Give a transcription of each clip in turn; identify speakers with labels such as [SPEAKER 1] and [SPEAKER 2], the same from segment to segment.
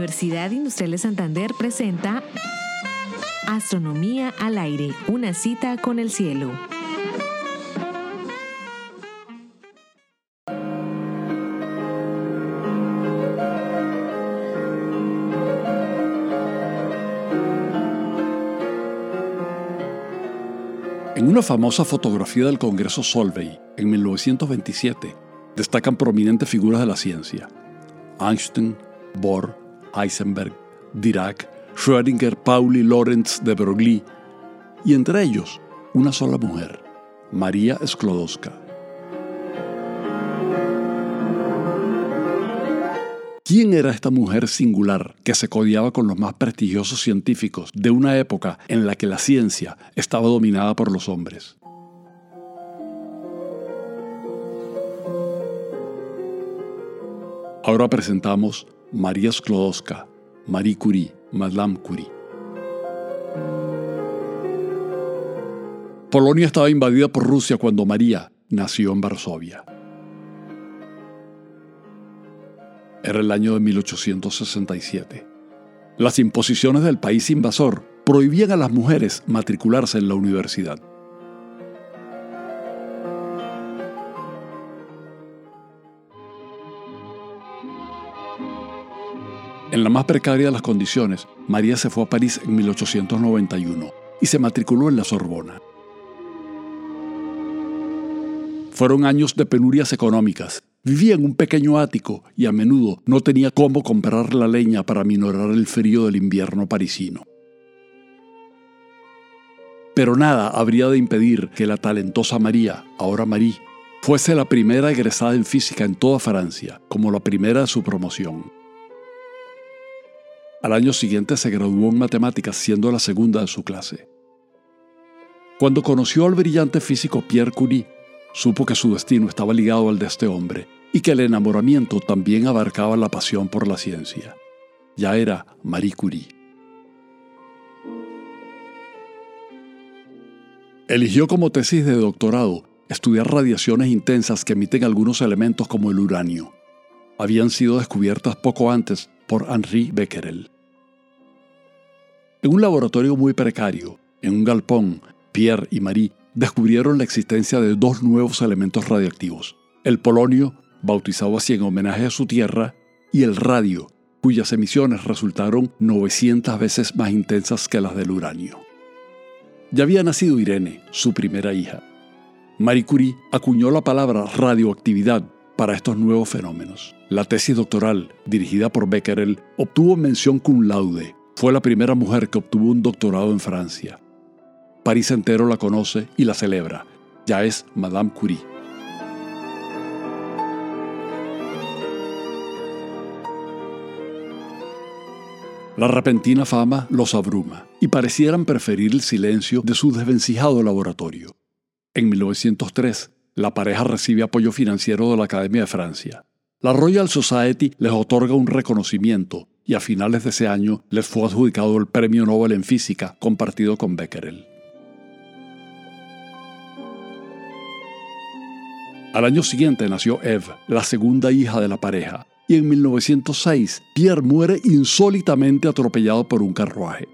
[SPEAKER 1] Universidad Industrial de Santander presenta Astronomía al aire, una cita con el cielo.
[SPEAKER 2] En una famosa fotografía del Congreso Solvay, en 1927, destacan prominentes figuras de la ciencia. Einstein, Bohr, Heisenberg, Dirac, Schrödinger, Pauli, Lorenz de Broglie, y entre ellos una sola mujer, María Sklodowska. ¿Quién era esta mujer singular que se codiaba con los más prestigiosos científicos de una época en la que la ciencia estaba dominada por los hombres? Ahora presentamos María Sklodowska, Marie Curie, Madame Curie. Polonia estaba invadida por Rusia cuando María nació en Varsovia. Era el año de 1867. Las imposiciones del país invasor prohibían a las mujeres matricularse en la universidad. En la más precaria de las condiciones, María se fue a París en 1891 y se matriculó en la Sorbona. Fueron años de penurias económicas. Vivía en un pequeño ático y a menudo no tenía cómo comprar la leña para minorar el frío del invierno parisino. Pero nada habría de impedir que la talentosa María, ahora Marie, fuese la primera egresada en física en toda Francia, como la primera de su promoción. Al año siguiente se graduó en matemáticas siendo la segunda de su clase. Cuando conoció al brillante físico Pierre Curie, supo que su destino estaba ligado al de este hombre y que el enamoramiento también abarcaba la pasión por la ciencia. Ya era Marie Curie. Eligió como tesis de doctorado estudiar radiaciones intensas que emiten algunos elementos como el uranio. Habían sido descubiertas poco antes por Henri Becquerel. En un laboratorio muy precario, en un galpón, Pierre y Marie descubrieron la existencia de dos nuevos elementos radiactivos, el polonio, bautizado así en homenaje a su tierra, y el radio, cuyas emisiones resultaron 900 veces más intensas que las del uranio. Ya había nacido Irene, su primera hija. Marie Curie acuñó la palabra radioactividad para estos nuevos fenómenos. La tesis doctoral, dirigida por Becquerel, obtuvo mención cum laude. Fue la primera mujer que obtuvo un doctorado en Francia. París entero la conoce y la celebra. Ya es Madame Curie. La repentina fama los abruma y parecieran preferir el silencio de su desvencijado laboratorio. En 1903, la pareja recibe apoyo financiero de la Academia de Francia. La Royal Society les otorga un reconocimiento y a finales de ese año les fue adjudicado el Premio Nobel en Física compartido con Becquerel. Al año siguiente nació Eve, la segunda hija de la pareja, y en 1906 Pierre muere insólitamente atropellado por un carruaje.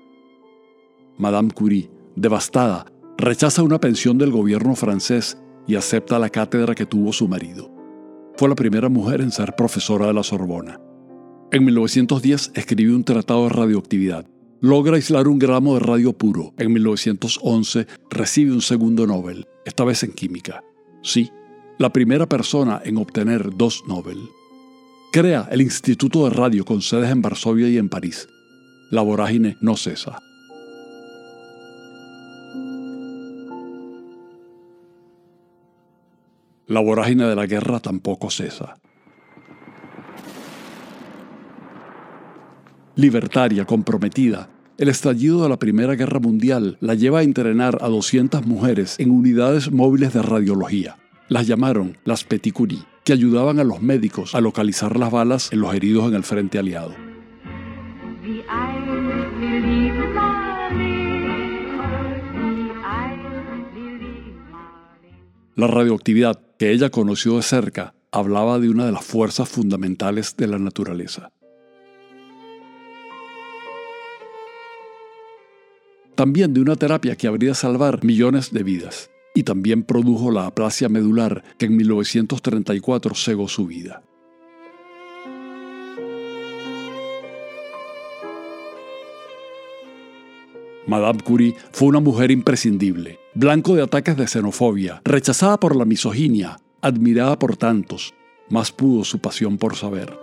[SPEAKER 2] Madame Curie, devastada, rechaza una pensión del gobierno francés y acepta la cátedra que tuvo su marido. Fue la primera mujer en ser profesora de la Sorbona. En 1910 escribió un tratado de radioactividad. Logra aislar un gramo de radio puro. En 1911 recibe un segundo Nobel, esta vez en química. Sí, la primera persona en obtener dos Nobel. Crea el Instituto de Radio con sedes en Varsovia y en París. La vorágine no cesa. La vorágine de la guerra tampoco cesa. Libertaria, comprometida, el estallido de la Primera Guerra Mundial la lleva a entrenar a 200 mujeres en unidades móviles de radiología. Las llamaron las Petit Curie, que ayudaban a los médicos a localizar las balas en los heridos en el frente aliado. La radioactividad que ella conoció de cerca hablaba de una de las fuerzas fundamentales de la naturaleza. También de una terapia que habría salvar millones de vidas. Y también produjo la aplasia medular que en 1934 cegó su vida. Madame Curie fue una mujer imprescindible, blanco de ataques de xenofobia, rechazada por la misoginia, admirada por tantos, más pudo su pasión por saber.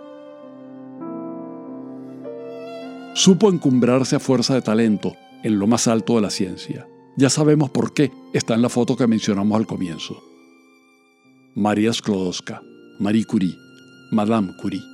[SPEAKER 2] Supo encumbrarse a fuerza de talento en lo más alto de la ciencia. Ya sabemos por qué está en la foto que mencionamos al comienzo. María Sklodowska, Marie Curie, Madame Curie.